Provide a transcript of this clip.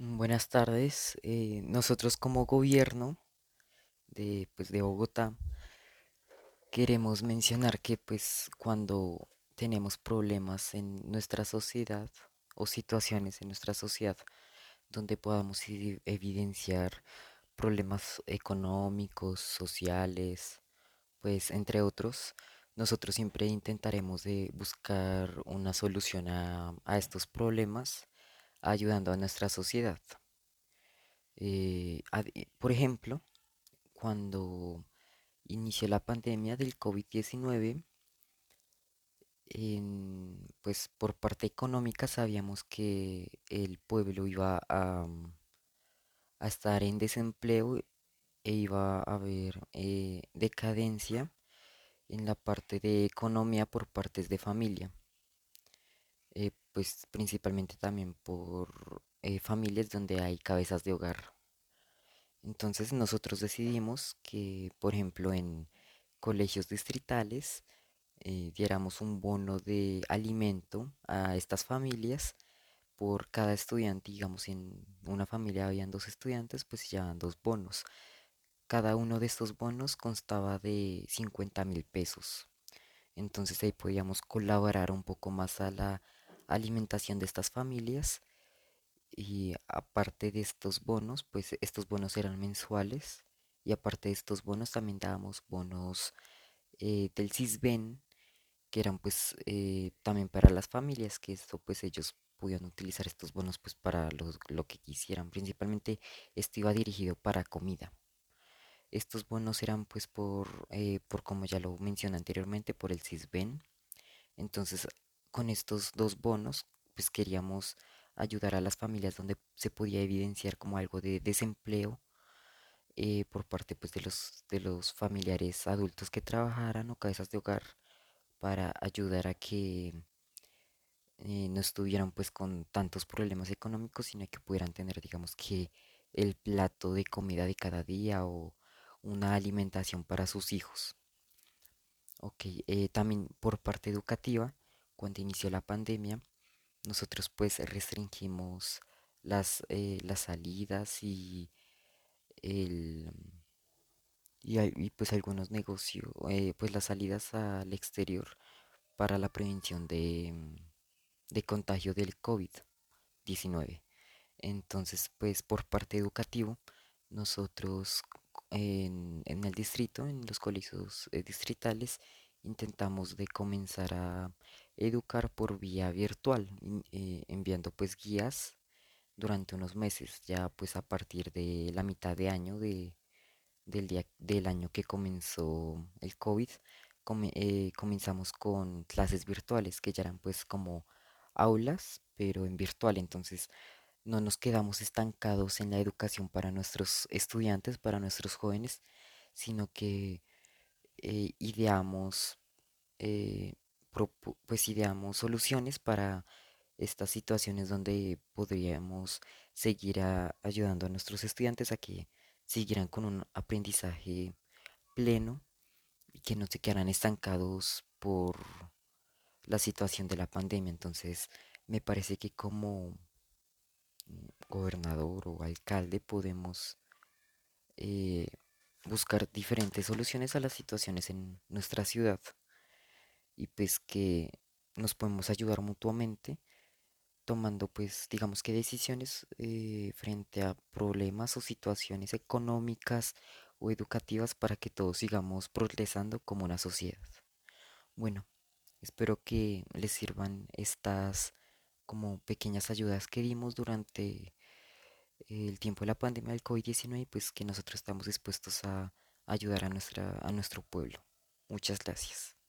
Mm, Buenas tardes. Eh, nosotros como gobierno de, pues, de Bogotá queremos mencionar que pues cuando tenemos problemas en nuestra sociedad o situaciones en nuestra sociedad donde podamos evi- evidenciar problemas económicos, sociales, pues entre otros, nosotros siempre intentaremos de buscar una solución a estos problemas ayudando a nuestra sociedad. Eh, por ejemplo, cuando inició la pandemia del COVID-19, en- pues por parte económica sabíamos que el pueblo iba a, mm, estar en desempleo e iba a haber eh, decadencia en la parte de economía por partes de familia, pues principalmente también por eh, familias donde hay cabezas de hogar. Entonces nosotros decidimos que, por ejemplo, en colegios distritales eh, diéramos un bono de alimento a estas familias por cada estudiante. Digamos, en una familia habían dos estudiantes, pues se llevaban dos bonos. Cada uno de estos bonos constaba de cincuenta mil pesos. Entonces ahí podíamos colaborar un poco más a la alimentación de estas familias y aparte de estos bonos, pues estos bonos eran mensuales. Y aparte de estos bonos también dábamos bonos eh, del Sisbén, que eran pues eh, también para las familias, que esto pues ellos podían utilizar estos bonos pues para los- lo que quisieran. Principalmente esto iba dirigido para comida. Estos bonos eran pues por, eh, por como ya lo mencioné anteriormente, por el Sisbén. Entonces, con estos dos bonos, pues queríamos ayudar a las familias donde se podía evidenciar como algo de desempleo eh, por parte pues de los, de los familiares adultos que trabajaran o cabezas de hogar para ayudar a que eh, no estuvieran pues con tantos problemas económicos, sino que pudieran tener digamos que el plato de comida de cada día o una alimentación para sus hijos. Ok, eh, también por parte educativa, cuando inició la pandemia, nosotros pues restringimos las, eh, las salidas y, el, y, pues algunos negocios, eh, pues las salidas al exterior para la prevención de, de contagio del COVID-19. Entonces, pues por parte educativo, nosotros en, en el distrito, en los colegios eh, distritales, intentamos de comenzar a educar por vía virtual, eh, enviando pues guías durante unos meses, ya pues a partir de la mitad de año de, del día del año que comenzó el COVID, come- eh, comenzamos con clases virtuales que ya eran pues como aulas, pero en virtual, entonces no nos quedamos estancados en la educación para nuestros estudiantes, para nuestros jóvenes, sino que eh, ideamos, pues ideamos soluciones para estas situaciones donde podríamos seguir ayudando a nuestros estudiantes a que siguieran con un aprendizaje pleno y que no se quedaran estancados por la situación de la pandemia. Entonces, me parece que como gobernador o alcalde podemos eh, buscar diferentes soluciones a las situaciones en nuestra ciudad y pues que nos podemos ayudar mutuamente tomando pues digamos que decisiones eh, frente a problemas o situaciones económicas o educativas para que todos sigamos progresando como una sociedad. Bueno, espero que les sirvan estas como pequeñas ayudas que dimos durante el tiempo de la pandemia del COVID-19, pues que nosotros estamos dispuestos a ayudar a nuestra, a nuestro pueblo. Muchas gracias.